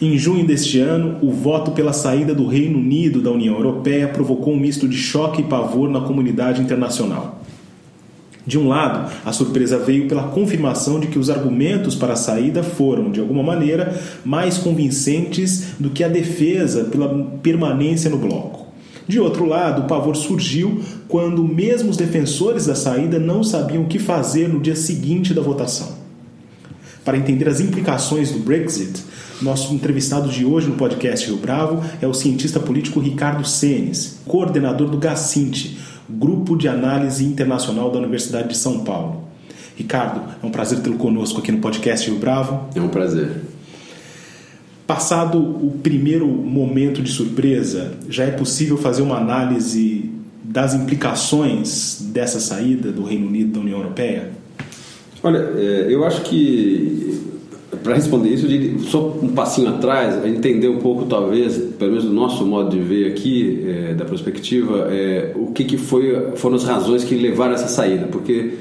Em junho deste ano, o voto pela saída do Reino Unido da União Europeia provocou um misto de choque e pavor na comunidade internacional. De um lado, a surpresa veio pela confirmação de que os argumentos para a saída foram, de alguma maneira, mais convincentes do que a defesa pela permanência no bloco. De outro lado, o pavor surgiu quando mesmo os defensores da saída não sabiam o que fazer no dia seguinte da votação. Para entender as implicações do Brexit, nosso entrevistado de hoje no podcast Rio Bravo é o cientista político Ricardo Senes, coordenador do GACINT, Grupo de Análise Internacional da Universidade de São Paulo. Ricardo, é um prazer tê-lo conosco aqui no podcast Rio Bravo. É um prazer. Passado o primeiro momento de surpresa, já é possível fazer uma análise das implicações dessa saída do Reino Unido da União Europeia? Olha, é, eu acho que para responder isso, eu diria, só um passinho atrás, entender um pouco, talvez, pelo menos do nosso modo de ver aqui, é, da perspectiva, é, o que, que foi, foram as razões que levaram a essa saída, porque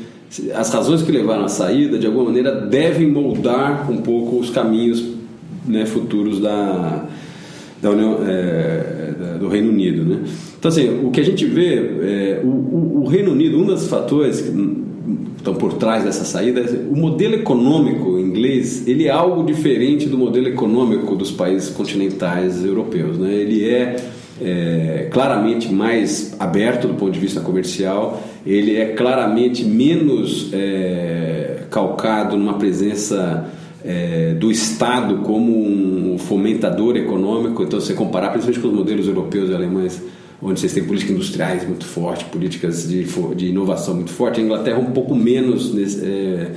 as razões que levaram à saída, de alguma maneira, devem moldar um pouco os caminhos né, futuros da, da União, é, do Reino Unido. Né? Então, assim, o que a gente vê, é, o, o, o, Reino Unido, um dos fatores estão por trás dessa saída, o modelo econômico inglês, ele é algo diferente do modelo econômico dos países continentais europeus. Né? Ele é, é claramente mais aberto do ponto de vista comercial, ele é claramente menos é, calcado numa presença é, do Estado como um fomentador econômico. Então, se você comparar principalmente com os modelos europeus e alemães, onde vocês têm políticas industriais muito fortes, políticas de, de inovação muito forte, a Inglaterra um pouco menos nesse, é,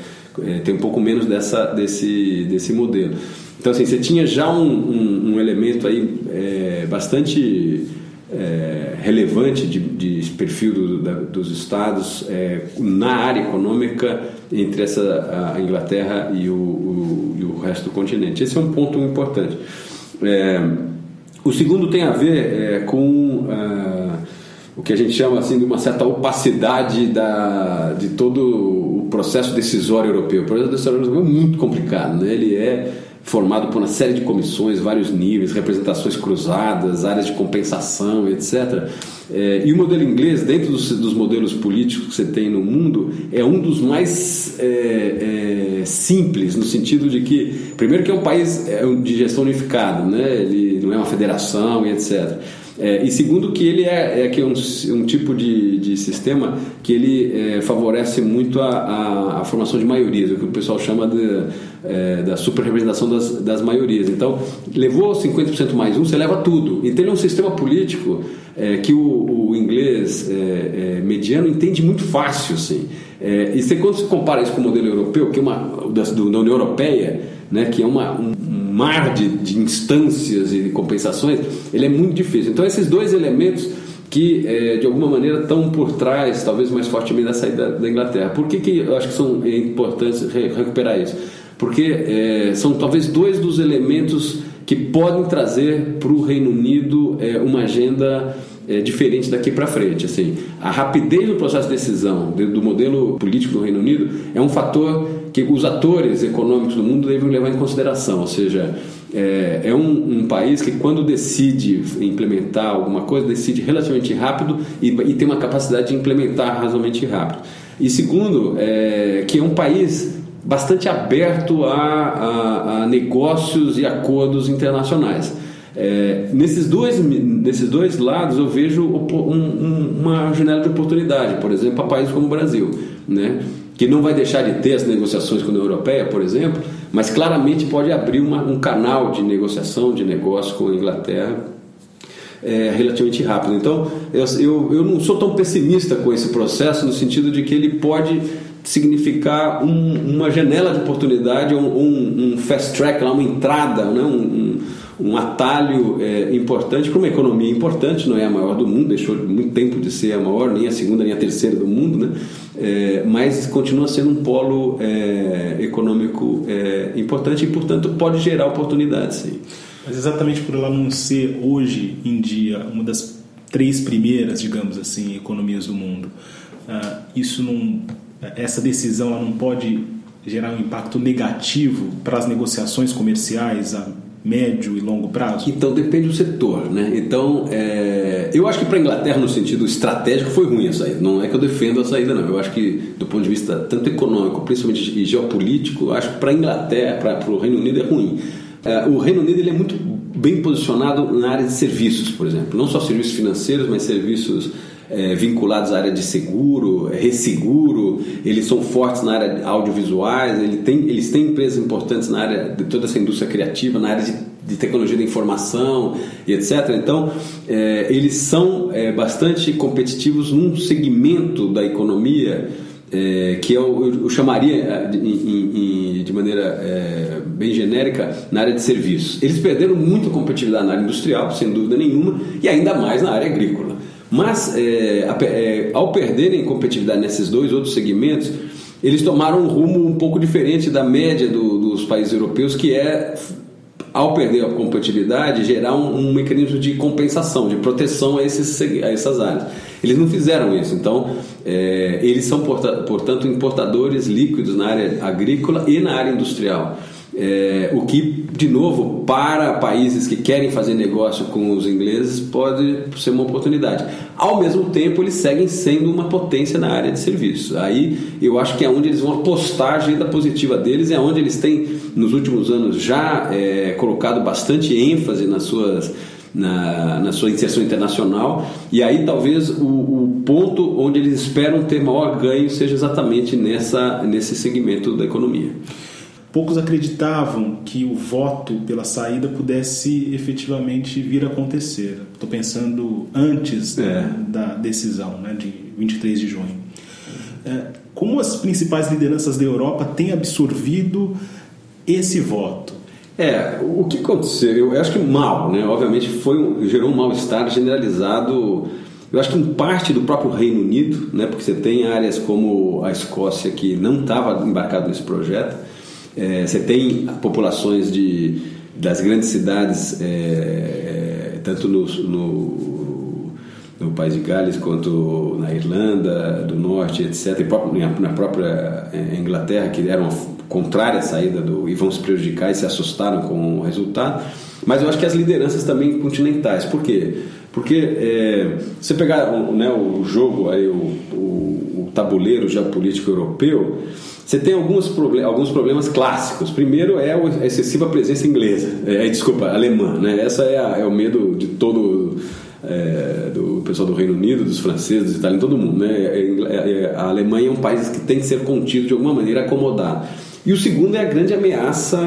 é, tem um pouco menos dessa, desse, desse modelo. Então, assim, você tinha já um, um, um elemento aí é, bastante é, relevante de, de perfil do, da, dos estados é, na área econômica entre essa a Inglaterra e o, o, e o, resto do continente. Esse é um ponto importante. É, o segundo tem a ver é, com uh, o que a gente chama assim de uma certa opacidade da, de todo o processo decisório europeu. O processo decisório europeu é muito complicado, né? ele é formado por uma série de comissões, vários níveis, representações cruzadas, áreas de compensação, etc. É, e o modelo inglês, dentro dos, dos, modelos políticos que você tem no mundo, é um dos mais é, é, simples, no sentido de que, primeiro, que é um país é, de gestão unificada, né? ele não é uma federação e etc. É, e segundo que ele é, é que é um, um tipo de, de sistema que ele é, favorece muito a, a, a, formação de maiorias, o que o pessoal chama de, é, da superrepresentação das, das maiorias. Então, levou 50% mais um, você leva tudo. Então, ele é um sistema político é, que o, o inglês é, mediano entende muito fácil. Assim. e você, quando você compara isso com o modelo europeu, que é uma, da, da União Europeia, né, que é uma, um, mar de, de instâncias e de compensações, ele é muito difícil. Então, esses dois elementos que é, de alguma maneira estão por trás, talvez mais fortemente, da saída da Inglaterra. Por que, que eu acho que são importantes recuperar isso? Porque é, são talvez dois dos elementos que podem trazer para o Reino Unido é, uma agenda é, diferente daqui para frente. Assim, a rapidez do processo de decisão do modelo político do Reino Unido é um fator que os atores econômicos do mundo devem levar em consideração. Ou seja, é, é um, um, país que quando decide implementar alguma coisa decide relativamente rápido e, e tem uma capacidade de implementar razoavelmente rápido. E segundo, é, que é um país bastante aberto a, a, a negócios e acordos internacionais. É, nesses, dois, nesses dois lados eu vejo um, um, uma janela de oportunidade, por exemplo, para países como o Brasil, né? que não vai deixar de ter as negociações com a União Europeia, por exemplo, mas claramente pode abrir uma, um canal de negociação, de negócio com a Inglaterra é, relativamente rápido. Então, eu, eu, eu não sou tão pessimista com esse processo, no sentido de que ele pode significar um, uma janela de oportunidade, um, um, fast track, uma entrada, né? um, um atalho é, importante para uma economia importante, não é a maior do mundo, deixou muito tempo de ser a maior, nem a segunda nem a terceira do mundo, né? É, mas continua sendo um polo é, econômico é, importante e, portanto, pode gerar oportunidades, sim. Mas exatamente por ela não ser hoje em dia uma das três primeiras, digamos assim, economias do mundo, uh, isso não, essa decisão ela não pode gerar um impacto negativo para as negociações comerciais a médio e longo prazo? Então depende do setor, né? Então é, eu acho que para a Inglaterra no sentido estratégico foi ruim a saída. Não é que eu defendo a saída não. Eu acho que do ponto de vista tanto econômico, principalmente geopolítico, acho que para a Inglaterra, para o Reino Unido é ruim. É, o Reino Unido ele é muito bem posicionado na área de serviços, por exemplo, não só serviços financeiros, mas serviços é, vinculados à área de seguro, resseguro, eles são fortes na área de audiovisuais, ele tem, eles têm empresas importantes na área de toda essa indústria criativa, na área de, de tecnologia da informação e etc. Então, é, eles são é, bastante competitivos num segmento da economia é, que eu, eu, chamaria é, de, de, de maneira é, bem genérica na área de serviços. Eles perderam muito competitividade na área industrial, sem dúvida nenhuma, e ainda mais na área agrícola. Mas, é, é, ao perderem competitividade nesses dois outros segmentos, eles tomaram um rumo um pouco diferente da média do, dos países europeus, que é, ao perder a competitividade, gerar um, um mecanismo de compensação, de proteção a, esses, a essas áreas. Eles não fizeram isso, então é, eles são, portanto, importadores líquidos na área agrícola e na área industrial. É, o que, de novo, para países que querem fazer negócio com os ingleses, pode ser uma oportunidade. Ao mesmo tempo, eles seguem sendo uma potência na área de serviços. Aí eu acho que é onde eles vão apostar a agenda positiva deles, é onde eles têm, nos últimos anos, já é, colocado bastante ênfase nas suas. Na, na, sua inserção internacional e aí talvez o, o, ponto onde eles esperam ter maior ganho seja exatamente nessa, nesse segmento da economia poucos acreditavam que o voto pela saída pudesse efetivamente vir a acontecer. Estou pensando antes é. da decisão, né, de 23 de junho. É, como as principais lideranças da Europa têm absorvido esse voto? É, o que aconteceu? Eu acho que mal, né? Obviamente foi gerou um mal-estar generalizado. Eu acho que em parte do próprio Reino Unido, né? Porque você tem áreas como a Escócia que não estava embarcado nesse projeto é, você tem populações de, das grandes cidades, é, é, tanto no, no, no, País de Gales quanto na Irlanda do Norte, etc., e na própria é, Inglaterra, que eram contrárias à saída do, e vão se prejudicar e se assustaram com o resultado. Mas eu acho que as lideranças também continentais. Por quê? Porque é, você pegar né, o jogo, aí, o, o, tabuleiro geopolítico europeu, você tem alguns, alguns problemas clássicos. Primeiro é a excessiva presença inglesa, é, desculpa, alemã. Né? Essa é, a, é o medo de todo é, do pessoal do Reino Unido, dos franceses, dos italianos, todo mundo. Né? É, é, é, a Alemanha é um país que tem que ser contido de alguma maneira, acomodado. E o segundo é a grande ameaça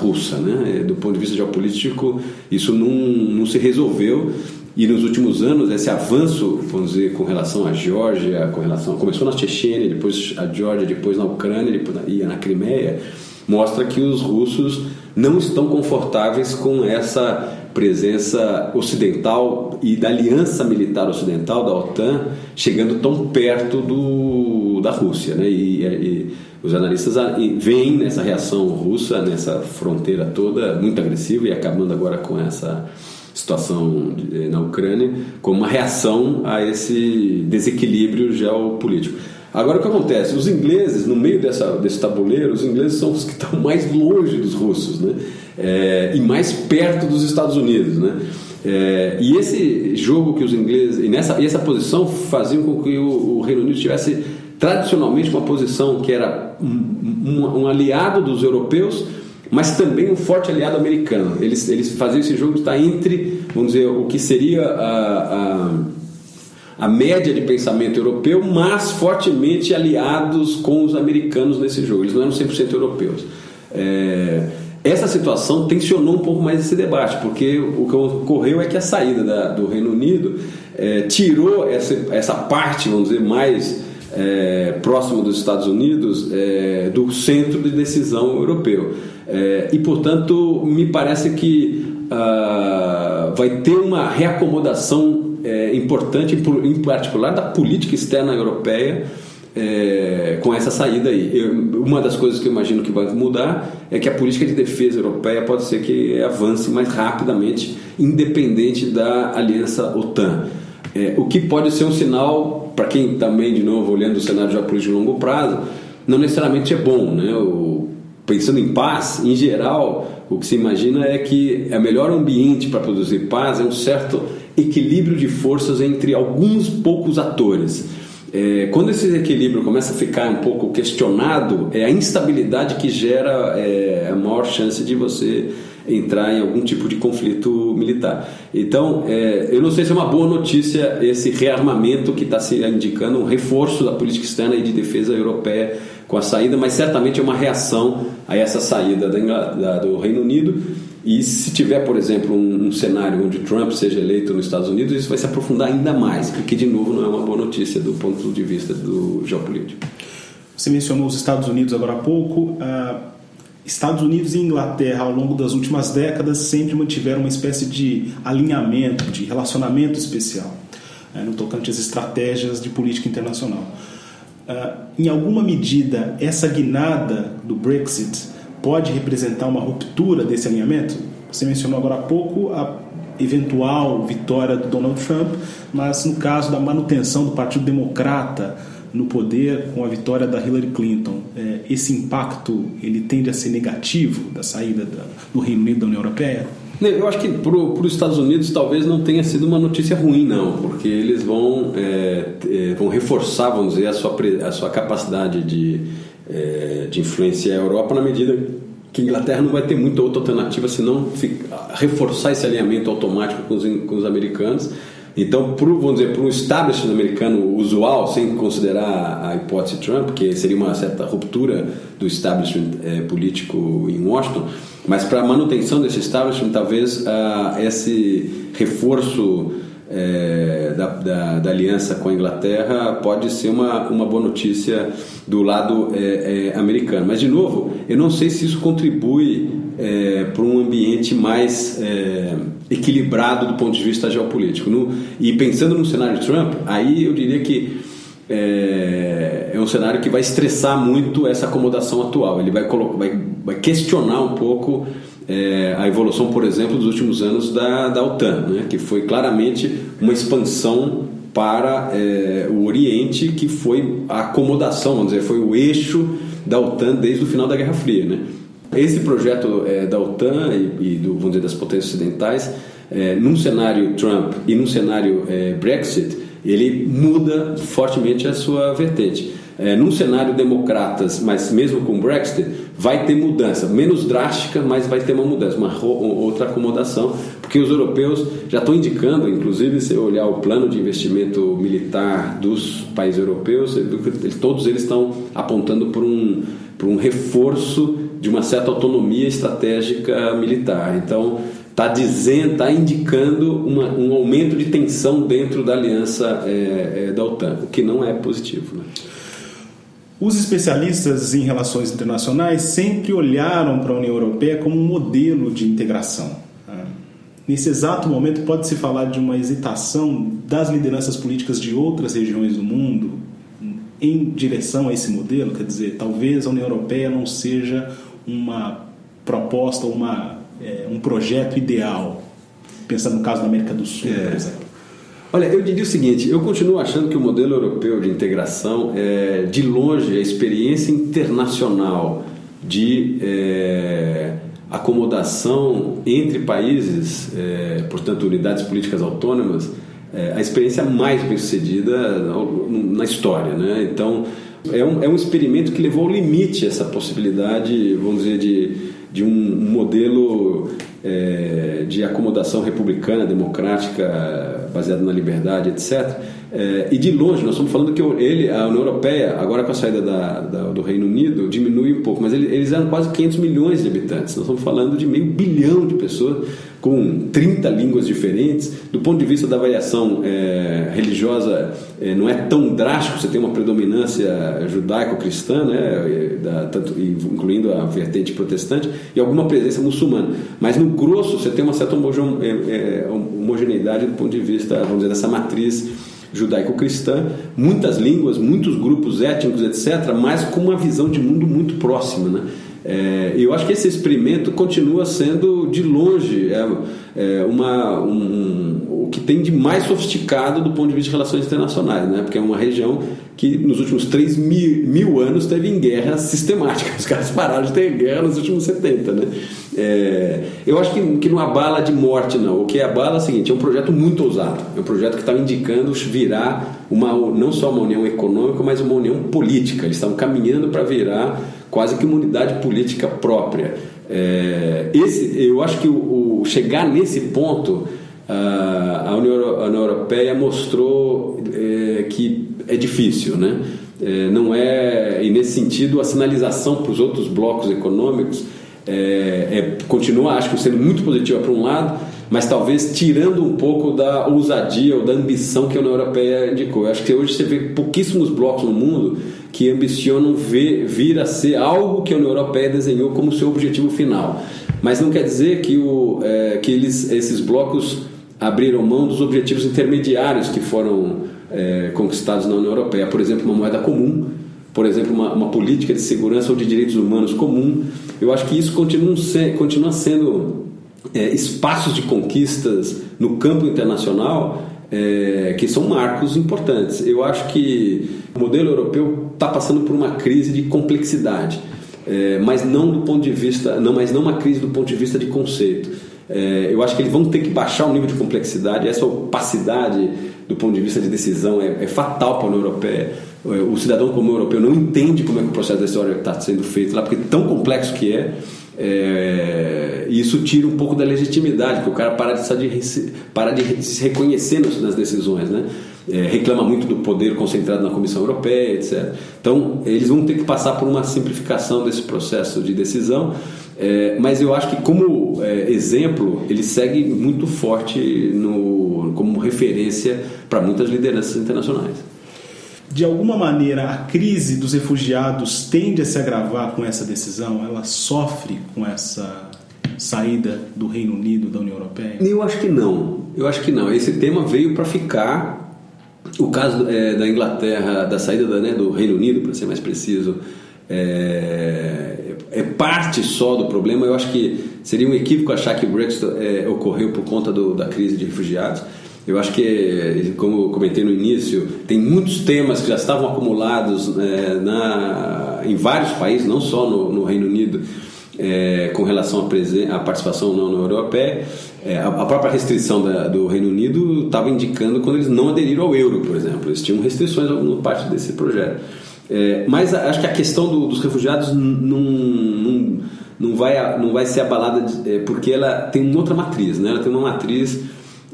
russa. Né? Do ponto de vista geopolítico, isso não, não se resolveu. E nos últimos anos, esse avanço, vamos dizer, com relação à Geórgia, com relação começou na Chechênia, depois a Geórgia, depois na Ucrânia, depois na, na Crimeia, mostra que os russos não estão confortáveis com essa presença ocidental e da aliança militar ocidental da OTAN chegando tão perto do, da Rússia, né? E, e os analistas veem nessa reação russa, nessa fronteira toda muito agressiva e acabando agora com essa situação eh, na Ucrânia como uma reação a esse desequilíbrio geopolítico. Agora o que acontece? Os ingleses, no meio dessa, desse tabuleiro, os ingleses são os que estão mais longe dos russos né? É, e mais perto dos Estados Unidos. Né? É, e esse jogo que os ingleses, e, nessa, e essa posição faziam com que o, o Reino Unido tivesse tradicionalmente uma posição que era um, um, um aliado dos europeus, mas também um forte aliado americano. Eles, eles faziam esse jogo estar entre, vamos dizer, o que seria a, a, a média de pensamento europeu, mas fortemente aliados com os americanos nesse jogo. Eles não eram 100% europeus. É, essa situação tensionou um pouco mais esse debate, porque o que ocorreu é que a saída da, do Reino Unido é, tirou essa, essa parte, vamos dizer, mais é, próximo dos Estados Unidos é, do centro de decisão europeu. É, e, portanto, me parece que ah, vai ter uma reacomodação é, importante, em particular da política externa europeia. É, com essa saída aí. Eu, uma das coisas que eu imagino que vai mudar é que a política de defesa europeia pode ser que avance mais rapidamente, independente da aliança OTAN. É, o que pode ser um sinal, para quem também, de novo, olhando o cenário geopolítico de longo prazo, não necessariamente é bom. Né? O, pensando em paz, em geral, o que se imagina é que é o melhor ambiente para produzir paz é um certo equilíbrio de forças entre alguns poucos atores. É, quando esse equilíbrio começa a ficar um pouco questionado, é a instabilidade que gera é, a maior chance de você entrar em algum tipo de conflito militar. Então, é, eu não sei se é uma boa notícia esse rearmamento que está se indicando, um reforço da política externa e de defesa europeia com a saída, mas certamente é uma reação a essa saída da, do Reino Unido. E se tiver, por exemplo, um, um, cenário onde Trump seja eleito nos Estados Unidos, isso vai se aprofundar ainda mais, porque, de novo, não é uma boa notícia do ponto de vista do geopolítico. Você mencionou os Estados Unidos agora há pouco. Uh, Estados Unidos e Inglaterra, ao longo das últimas décadas, sempre mantiveram uma espécie de alinhamento, de relacionamento especial, né, no tocante às estratégias de política internacional. Uh, em alguma medida, essa guinada do Brexit pode representar uma ruptura desse alinhamento? Você mencionou agora há pouco a eventual vitória do Donald Trump, mas no caso da manutenção do Partido Democrata no poder com a vitória da Hillary Clinton, é, esse impacto ele tende a ser negativo da saída da, do Reino Unido da União Europeia? Eu acho que para os Estados Unidos talvez não tenha sido uma notícia ruim, não, porque eles vão, é, é, vão reforçar, vamos dizer, a sua, a sua capacidade de, é, de influenciar a Europa na medida que a Inglaterra não vai ter muita outra alternativa senão reforçar esse alinhamento automático com os, com os americanos. Então, pro, vamos dizer, para um establishment americano usual, sem considerar a hipótese Trump, que seria uma certa ruptura do establishment é, político em Washington, mas para a manutenção desse establishment, talvez uh, esse reforço é, da, da, da, aliança com a Inglaterra pode ser uma, uma boa notícia do lado é, americano. Mas, de novo, eu não sei se isso contribui é, para um ambiente mais é, equilibrado do ponto de vista geopolítico. No, e pensando no cenário Trump, aí eu diria que é, é, um cenário que vai estressar muito essa acomodação atual. Ele vai, vai, vai questionar um pouco é, a evolução, por exemplo, dos últimos anos da, da OTAN, né, que foi claramente uma expansão para é, o Oriente, que foi a acomodação, vamos dizer, foi o eixo da OTAN desde o final da Guerra Fria. Né? Esse projeto é, da OTAN e, e, do, vamos dizer, das potências ocidentais, é, num cenário Trump e num cenário é, Brexit, ele muda fortemente a sua vertente. É, num cenário democratas, mas mesmo com Brexit, vai ter mudança, menos drástica, mas vai ter uma mudança, uma outra acomodação, porque os europeus já estão indicando, inclusive se olhar o plano de investimento militar dos países europeus, todos eles estão apontando por um, por um reforço de uma certa autonomia estratégica militar. Então, está dizendo, está indicando uma, um aumento de tensão dentro da aliança é, é, da OTAN, o que não é positivo. Né? Os especialistas em relações internacionais sempre olharam para a União Europeia como um modelo de integração. Nesse exato momento, pode-se falar de uma hesitação das lideranças políticas de outras regiões do mundo em direção a esse modelo? Quer dizer, talvez a União Europeia não seja uma proposta, uma é, um projeto ideal? Pensando no caso da América do Sul, é. por exemplo. Olha, eu diria o seguinte: eu continuo achando que o modelo europeu de integração é, de longe, a experiência internacional de é, acomodação entre países, é, portanto, unidades políticas autônomas, é, a experiência mais bem sucedida na história. Né? Então, é um, é um experimento que levou ao limite essa possibilidade, vamos dizer, de de um modelo é, de acomodação republicana, democrática, baseado na liberdade, etc., É, e de longe, nós estamos falando que ele, a União Europeia, agora com a saída da, da, do Reino Unido, diminui um pouco, mas ele, eles eram quase 500 milhões de habitantes. Nós estamos falando de meio bilhão de pessoas com 30 línguas diferentes. Do ponto de vista da variação é, religiosa, é, não é tão drástico, você tem uma predominância judaico-cristã, né, incluindo a vertente protestante, e alguma presença muçulmana. Mas no grosso, você tem uma certa é, é, homogeneidade do ponto de vista, vamos dizer, dessa matriz judaico-cristã, muitas línguas, muitos grupos étnicos, etc., mas com uma visão de mundo muito próxima. Né? É, eu acho que esse experimento continua sendo, de longe, é, é uma, um, tem de mais sofisticado do ponto de vista de relações internacionais, né? porque é uma região que nos últimos 3 mil, mil anos teve em guerra sistemática. Os caras pararam de ter guerra nos últimos 70. Né? É, eu acho que, que não abala de morte, não. O que abala é o seguinte: é um projeto muito ousado. É um projeto que está indicando virar uma, não só uma união econômica, mas uma união política. Eles estão caminhando para virar quase que uma unidade política própria. É, esse, eu acho que o, o chegar nesse ponto, a, União Europeia mostrou é, que é difícil, né? É, não é e nesse sentido a sinalização para os outros blocos econômicos é, é, continua, acho que sendo muito positiva para um lado, mas talvez tirando um pouco da ousadia ou da ambição que a União Europeia indicou. Eu acho que hoje você vê pouquíssimos blocos no mundo que ambicionam ver, vir a ser algo que a União Europeia desenhou como seu objetivo final. Mas não quer dizer que, o, é, que eles, esses blocos abriram mão dos objetivos intermediários que foram é, conquistados na União Europeia. Por exemplo, uma moeda comum, por exemplo, uma, uma, política de segurança ou de direitos humanos comum. Eu acho que isso continua, continua sendo é, espaços de conquistas no campo internacional é, que são marcos importantes. Eu acho que o modelo europeu está passando por uma crise de complexidade, é, mas não do ponto de vista, não, mas não uma crise do ponto de vista de conceito. É, eu acho que eles vão ter que baixar o nível de complexidade, essa opacidade do ponto de vista de decisão é, é fatal para a União Europeia. É, o cidadão como europeu não entende como é que o processo da história está sendo feito lá, porque é tão complexo que é. É, isso tira um pouco da legitimidade, porque o cara para de, para de se reconhecer nas decisões, né? É, reclama muito do poder concentrado na Comissão Europeia, etc. Então, eles vão ter que passar por uma simplificação desse processo de decisão, é, mas eu acho que, como é, exemplo, ele segue muito forte no, como referência para muitas lideranças internacionais de alguma maneira a crise dos refugiados tende a se agravar com essa decisão? Ela sofre com essa saída do Reino Unido da União Europeia? Eu acho que não. Eu acho que não. Esse tema veio para ficar. O caso é, da Inglaterra, da saída da, né, do Reino Unido, para ser mais preciso, é, é, parte só do problema. Eu acho que seria um equívoco achar que o Brexit é, ocorreu por conta do, da crise de refugiados. Eu acho que, como eu comentei no início, tem muitos temas que já estavam acumulados é, na, em vários países, não só no, no Reino Unido, é, com relação à participação na União Europeia. É, a, a, própria restrição da, do Reino Unido estava indicando quando eles não aderiram ao euro, por exemplo. Eles tinham restrições no parte desse projeto. É, mas acho que a questão do, dos refugiados não, não, vai, não vai ser abalada de, é, porque ela tem outra matriz. Né? Ela tem uma matriz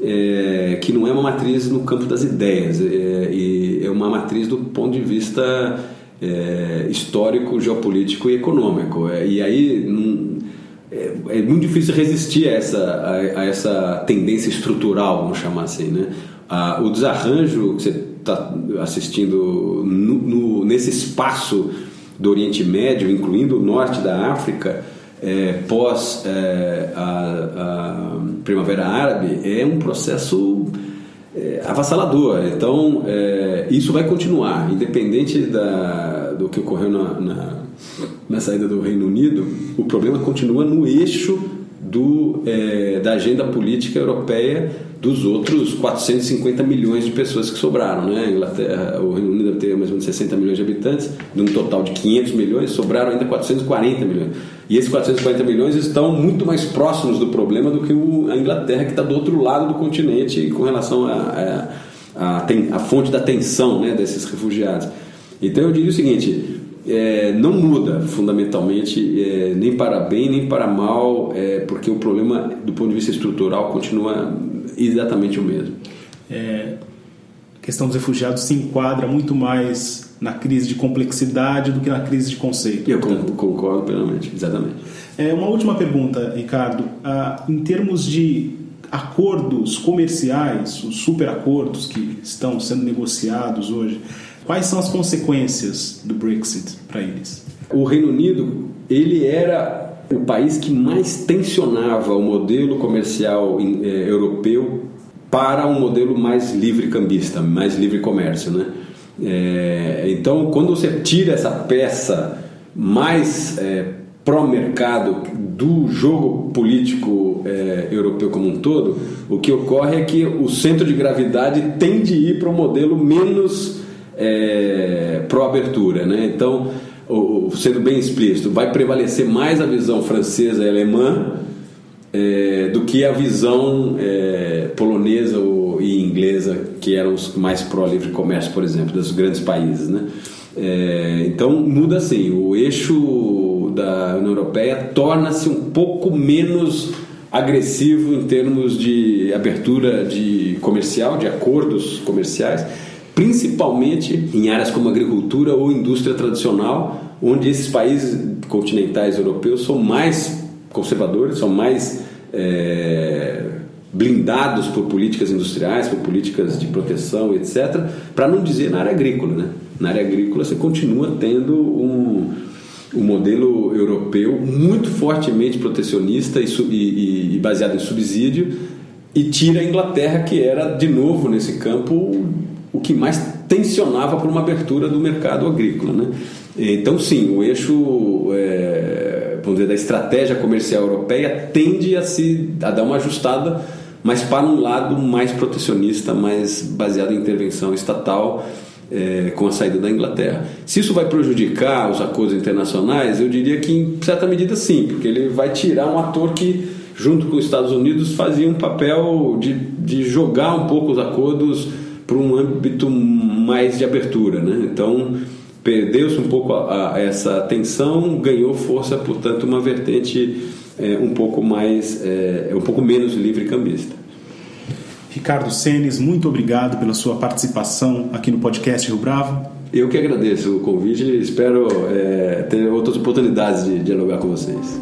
é, que não é uma matriz no campo das ideias, é, é uma matriz do ponto de vista é, histórico, geopolítico e econômico. É, e aí é, é, muito difícil resistir a essa, a, a, essa tendência estrutural, vamos chamar assim. Né? A, o desarranjo que você está assistindo no, no, nesse espaço do Oriente Médio, incluindo o norte da África, é, pós é, a, a, Primavera Árabe é um processo é, avassalador. Então, é, isso vai continuar, independente da, do que ocorreu na, na, na, saída do Reino Unido, o problema continua no eixo do, é, da agenda política europeia dos outros 450 milhões de pessoas que sobraram. Né? Inglaterra, o Reino Unido ter mais ou menos 60 milhões de habitantes, de um total de 500 milhões, sobraram ainda 440 milhões. E esses 440 milhões estão muito mais próximos do problema do que a Inglaterra, que está do outro lado do continente com relação à a, a, a, a, fonte da tensão né, desses refugiados. Então eu diria o seguinte: é, não muda fundamentalmente, é, nem para bem nem para mal, é, porque o problema do ponto de vista estrutural continua exatamente o mesmo. É, a questão dos refugiados se enquadra muito mais na crise de complexidade do que na crise de conceito. Eu concordo plenamente, exatamente. É, uma última pergunta, Ricardo. Ah, em termos de acordos comerciais, os superacordos que estão sendo negociados hoje, quais são as consequências do Brexit para eles? O Reino Unido, ele era o país que mais tensionava o modelo comercial eh, europeu para um modelo mais livre cambista, mais livre comércio, né? É, então, quando você tira essa peça mais é, pró-mercado do jogo político é, europeu como um todo, o que ocorre é que o centro de gravidade tende a ir para um modelo menos é, pró-abertura. Né? Então, sendo bem explícito, vai prevalecer mais a visão francesa e alemã é, do que a visão é, polonesa e inglesa, que eram os mais pró-livre comércio, por exemplo, dos grandes países. Né? É, então muda assim, o eixo da União Europeia torna-se um pouco menos agressivo em termos de abertura de comercial, de acordos comerciais, principalmente em áreas como agricultura ou indústria tradicional, onde esses países continentais europeus são mais conservadores, são mais é, blindados por políticas industriais, por políticas de proteção, etc., para não dizer na área agrícola. Né? Na área agrícola você continua tendo um, um modelo europeu muito fortemente protecionista e, e, e baseado em subsídio e tira a Inglaterra, que era, de novo, nesse campo, o que mais tensionava por uma abertura do mercado agrícola. Né? Então, sim, o eixo é, vamos dizer, da estratégia comercial europeia tende a, se, a dar uma ajustada, mas para um lado mais protecionista, mais baseado em intervenção estatal. É, com a saída da Inglaterra. Se isso vai prejudicar os acordos internacionais, eu diria que em certa medida sim, porque ele vai tirar um ator que, junto com os Estados Unidos, fazia um papel de, de jogar um pouco os acordos para um âmbito mais de abertura. Né? Então, perdeu-se um pouco a, a, essa tensão, ganhou força, portanto, uma vertente é, um pouco mais, é, um pouco menos livre cambista. Ricardo Senes, muito obrigado pela sua participação aqui no podcast Rio Bravo. Eu que agradeço o convite e espero é, ter outras oportunidades de dialogar com vocês.